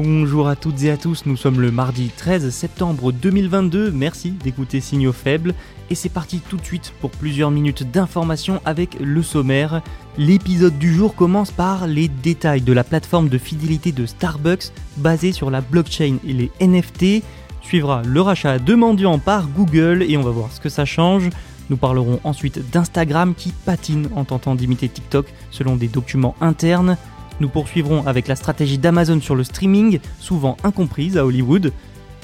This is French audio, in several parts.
Bonjour à toutes et à tous, nous sommes le mardi 13 septembre 2022, merci d'écouter Signaux Faibles, et c'est parti tout de suite pour plusieurs minutes d'information avec le sommaire. L'épisode du jour commence par les détails de la plateforme de fidélité de Starbucks basée sur la blockchain et les NFT, suivra le rachat de mendiants par Google et on va voir ce que ça change. Nous parlerons ensuite d'Instagram qui patine en tentant d'imiter TikTok selon des documents internes. Nous poursuivrons avec la stratégie d'Amazon sur le streaming, souvent incomprise à Hollywood.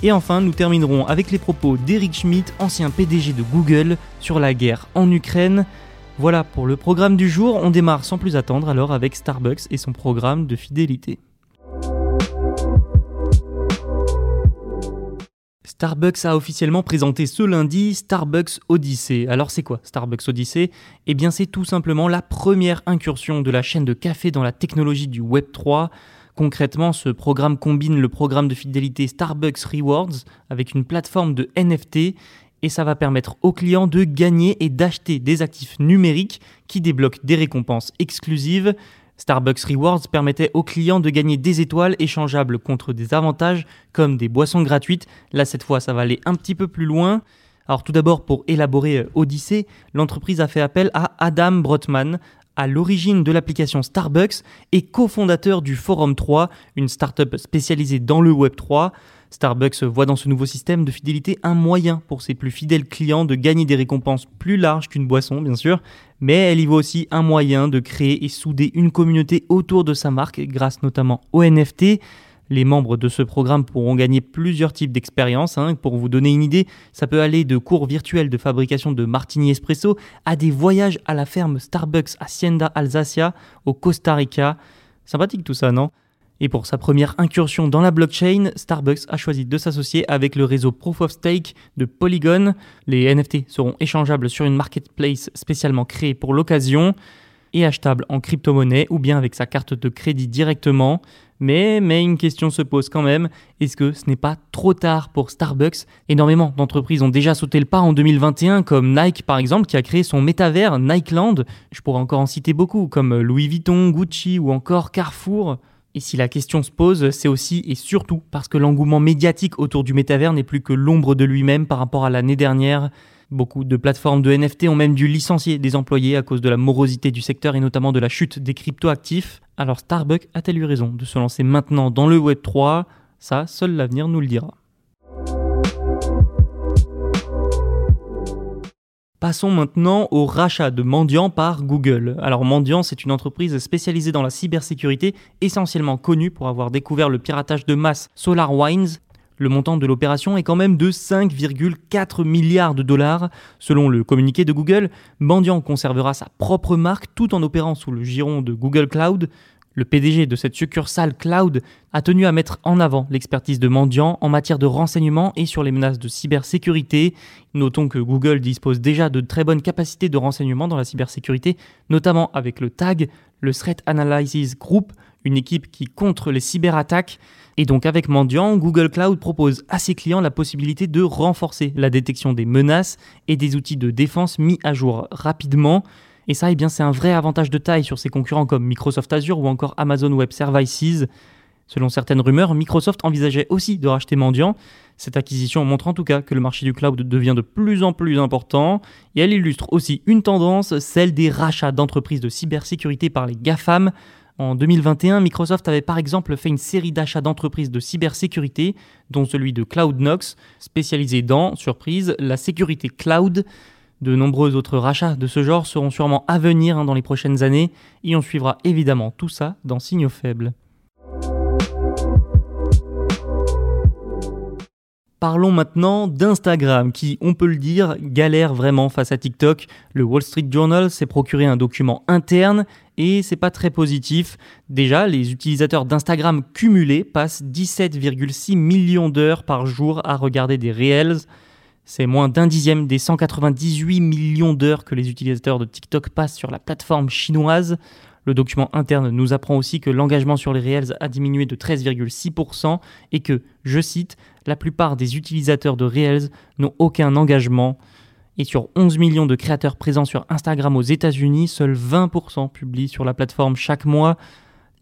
Et enfin, nous terminerons avec les propos d'Eric Schmidt, ancien PDG de Google, sur la guerre en Ukraine. Voilà pour le programme du jour, on démarre sans plus attendre alors avec Starbucks et son programme de fidélité. Starbucks a officiellement présenté ce lundi Starbucks Odyssey. Alors c'est quoi Starbucks Odyssey Eh bien c'est tout simplement la première incursion de la chaîne de café dans la technologie du Web 3. Concrètement, ce programme combine le programme de fidélité Starbucks Rewards avec une plateforme de NFT et ça va permettre aux clients de gagner et d'acheter des actifs numériques qui débloquent des récompenses exclusives. Starbucks Rewards permettait aux clients de gagner des étoiles échangeables contre des avantages comme des boissons gratuites. Là, cette fois, ça va aller un petit peu plus loin. Alors tout d'abord, pour élaborer Odyssey, l'entreprise a fait appel à Adam Brotman, à l'origine de l'application Starbucks et cofondateur du Forum 3, une startup spécialisée dans le Web 3. Starbucks voit dans ce nouveau système de fidélité un moyen pour ses plus fidèles clients de gagner des récompenses plus larges qu'une boisson, bien sûr, mais elle y voit aussi un moyen de créer et souder une communauté autour de sa marque grâce notamment aux NFT. Les membres de ce programme pourront gagner plusieurs types d'expériences. Hein. Pour vous donner une idée, ça peut aller de cours virtuels de fabrication de martini espresso à des voyages à la ferme Starbucks Hacienda Alsacia au Costa Rica. Sympathique tout ça, non? Et pour sa première incursion dans la blockchain, Starbucks a choisi de s'associer avec le réseau Proof of Stake de Polygon. Les NFT seront échangeables sur une marketplace spécialement créée pour l'occasion et achetables en crypto-monnaie ou bien avec sa carte de crédit directement. Mais, une question se pose quand même, est-ce que ce n'est pas trop tard pour Starbucks? Énormément d'entreprises ont déjà sauté le pas en 2021, comme Nike par exemple, qui a créé son métavers Nikeland. Je pourrais encore en citer beaucoup, comme Louis Vuitton, Gucci ou encore Carrefour. Et si la question se pose, c'est aussi et surtout parce que l'engouement médiatique autour du métavers n'est plus que l'ombre de lui-même par rapport à l'année dernière. Beaucoup de plateformes de NFT ont même dû licencier des employés à cause de la morosité du secteur et notamment de la chute des cryptoactifs. Alors Starbucks a-t-elle eu raison de se lancer maintenant dans le Web 3 Ça, seul l'avenir nous le dira. Passons maintenant au rachat de Mendiant par Google. Alors Mendiant, c'est une entreprise spécialisée dans la cybersécurité, essentiellement connue pour avoir découvert le piratage de masse SolarWinds. Le montant de l'opération est quand même de 5,4 milliards de dollars. Selon le communiqué de Google, Mendiant conservera sa propre marque tout en opérant sous le giron de Google Cloud. Le PDG de cette succursale cloud a tenu à mettre en avant l'expertise de Mendiant en matière de renseignement et sur les menaces de cybersécurité. Notons que Google dispose déjà de très bonnes capacités de renseignement dans la cybersécurité, notamment avec le TAG, le Threat Analysis Group, une équipe qui contre les cyberattaques. Et donc avec Mendiant, Google Cloud propose à ses clients la possibilité de renforcer la détection des menaces et des outils de défense mis à jour rapidement. Et ça, eh bien, c'est un vrai avantage de taille sur ses concurrents comme Microsoft Azure ou encore Amazon Web Services. Selon certaines rumeurs, Microsoft envisageait aussi de racheter Mendiant. Cette acquisition montre en tout cas que le marché du cloud devient de plus en plus important et elle illustre aussi une tendance, celle des rachats d'entreprises de cybersécurité par les GAFAM. En 2021, Microsoft avait par exemple fait une série d'achats d'entreprises de cybersécurité, dont celui de CloudNox, spécialisé dans, surprise, la sécurité cloud. De nombreux autres rachats de ce genre seront sûrement à venir hein, dans les prochaines années, et on suivra évidemment tout ça dans Signaux Faibles. Parlons maintenant d'Instagram qui, on peut le dire, galère vraiment face à TikTok. Le Wall Street Journal s'est procuré un document interne et c'est pas très positif. Déjà, les utilisateurs d'Instagram cumulés passent 17,6 millions d'heures par jour à regarder des Reels. C'est moins d'un dixième des 198 millions d'heures que les utilisateurs de TikTok passent sur la plateforme chinoise. Le document interne nous apprend aussi que l'engagement sur les Reels a diminué de 13,6% et que, je cite, la plupart des utilisateurs de Reels n'ont aucun engagement. Et sur 11 millions de créateurs présents sur Instagram aux États-Unis, seuls 20% publient sur la plateforme chaque mois.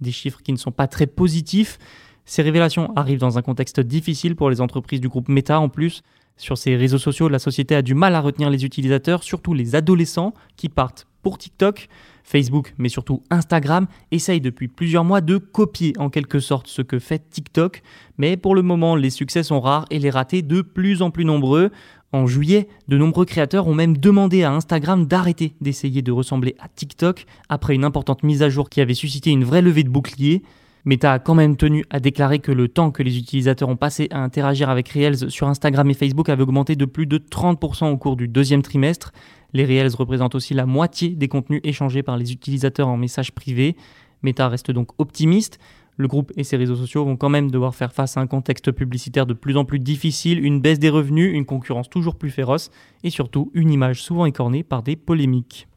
Des chiffres qui ne sont pas très positifs. Ces révélations arrivent dans un contexte difficile pour les entreprises du groupe Meta en plus. Sur ces réseaux sociaux, la société a du mal à retenir les utilisateurs, surtout les adolescents qui partent pour TikTok. Facebook, mais surtout Instagram, essaye depuis plusieurs mois de copier en quelque sorte ce que fait TikTok, mais pour le moment les succès sont rares et les ratés de plus en plus nombreux. En juillet, de nombreux créateurs ont même demandé à Instagram d'arrêter d'essayer de ressembler à TikTok après une importante mise à jour qui avait suscité une vraie levée de bouclier. Meta a quand même tenu à déclarer que le temps que les utilisateurs ont passé à interagir avec Reels sur Instagram et Facebook avait augmenté de plus de 30% au cours du deuxième trimestre. Les Reels représentent aussi la moitié des contenus échangés par les utilisateurs en messages privés. Meta reste donc optimiste. Le groupe et ses réseaux sociaux vont quand même devoir faire face à un contexte publicitaire de plus en plus difficile, une baisse des revenus, une concurrence toujours plus féroce et surtout une image souvent écornée par des polémiques.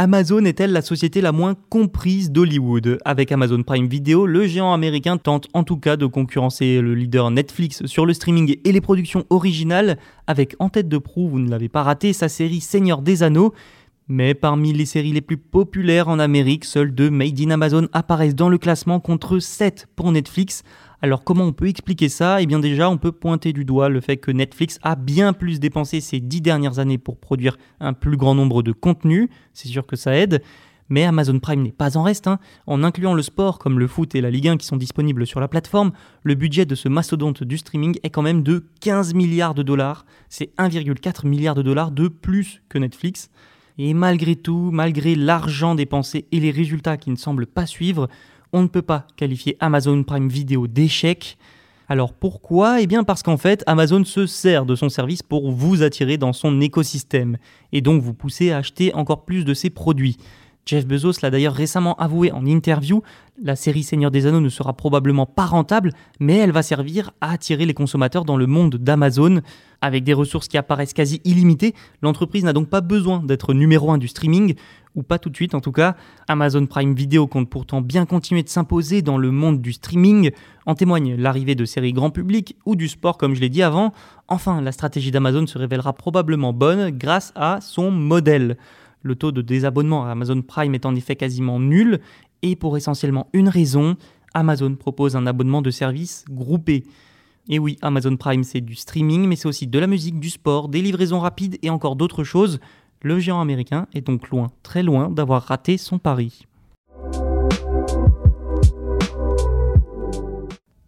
Amazon est-elle la société la moins comprise d'Hollywood? Avec Amazon Prime Video, le géant américain tente en tout cas de concurrencer le leader Netflix sur le streaming et les productions originales, avec en tête de proue, vous ne l'avez pas raté, sa série Seigneur des Anneaux. Mais parmi les séries les plus populaires en Amérique, seules deux Made in Amazon apparaissent dans le classement contre 7 pour Netflix, alors comment on peut expliquer ça? Eh bien déjà, on peut pointer du doigt le fait que Netflix a bien plus dépensé ces dix dernières années pour produire un plus grand nombre de contenus, c'est sûr que ça aide, mais Amazon Prime n'est pas en reste. Hein. En incluant le sport comme le foot et la Ligue 1 qui sont disponibles sur la plateforme, le budget de ce mastodonte du streaming est quand même de 15 milliards de dollars. C'est 1,4 milliard de dollars de plus que Netflix. Et malgré tout, malgré l'argent dépensé et les résultats qui ne semblent pas suivre, on ne peut pas qualifier Amazon Prime Video d'échec. Alors pourquoi? Eh bien parce qu'en fait, Amazon se sert de son service pour vous attirer dans son écosystème et donc vous pousser à acheter encore plus de ses produits. Jeff Bezos l'a d'ailleurs récemment avoué en interview, la série Seigneur des Anneaux ne sera probablement pas rentable, mais elle va servir à attirer les consommateurs dans le monde d'Amazon. Avec des ressources qui apparaissent quasi illimitées, l'entreprise n'a donc pas besoin d'être numéro un du streaming, ou pas tout de suite en tout cas. Amazon Prime Video compte pourtant bien continuer de s'imposer dans le monde du streaming, en témoigne l'arrivée de séries grand public ou du sport comme je l'ai dit avant. Enfin, la stratégie d'Amazon se révélera probablement bonne grâce à son modèle. Le taux de désabonnement à Amazon Prime est en effet quasiment nul, et pour essentiellement une raison, Amazon propose un abonnement de service groupé. Et oui, Amazon Prime c'est du streaming, mais c'est aussi de la musique, du sport, des livraisons rapides et encore d'autres choses. Le géant américain est donc loin, très loin d'avoir raté son pari.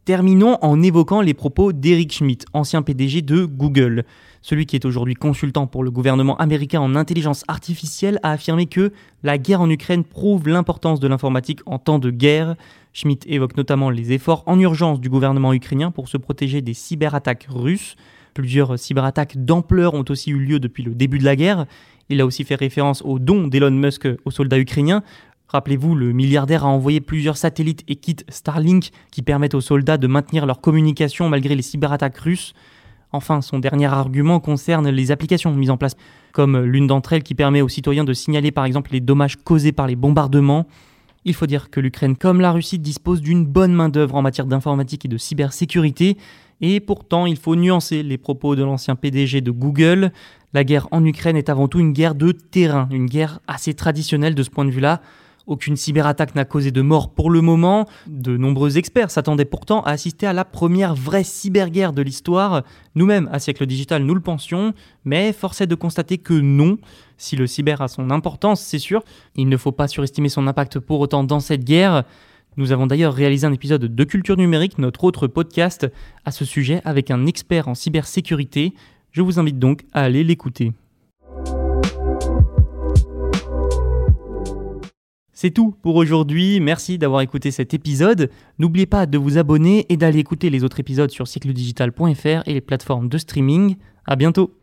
Terminons en évoquant les propos d'Eric Schmidt, ancien PDG de Google. Celui qui est aujourd'hui consultant pour le gouvernement américain en intelligence artificielle a affirmé que la guerre en Ukraine prouve l'importance de l'informatique en temps de guerre. Schmidt évoque notamment les efforts en urgence du gouvernement ukrainien pour se protéger des cyberattaques russes. Plusieurs cyberattaques d'ampleur ont aussi eu lieu depuis le début de la guerre. Il a aussi fait référence au don d'Elon Musk aux soldats ukrainiens. Rappelez-vous, le milliardaire a envoyé plusieurs satellites et kits Starlink qui permettent aux soldats de maintenir leur communication malgré les cyberattaques russes. Enfin, son dernier argument concerne les applications mises en place, comme l'une d'entre elles qui permet aux citoyens de signaler par exemple les dommages causés par les bombardements. Il faut dire que l'Ukraine comme la Russie dispose d'une bonne main-d'œuvre en matière d'informatique et de cybersécurité, et pourtant il faut nuancer les propos de l'ancien PDG de Google. La guerre en Ukraine est avant tout une guerre de terrain, une guerre assez traditionnelle de ce point de vue-là. Aucune cyberattaque n'a causé de mort pour le moment. De nombreux experts s'attendaient pourtant à assister à la première vraie cyberguerre de l'histoire. Nous-mêmes, à Siècle Digital, nous le pensions, mais force est de constater que non. Si le cyber a son importance, c'est sûr, il ne faut pas surestimer son impact pour autant dans cette guerre. Nous avons d'ailleurs réalisé un épisode de Culture Numérique, notre autre podcast, à ce sujet avec un expert en cybersécurité. Je vous invite donc à aller l'écouter. C'est tout pour aujourd'hui, merci d'avoir écouté cet épisode. N'oubliez pas de vous abonner et d'aller écouter les autres épisodes sur cycledigital.fr et les plateformes de streaming. À bientôt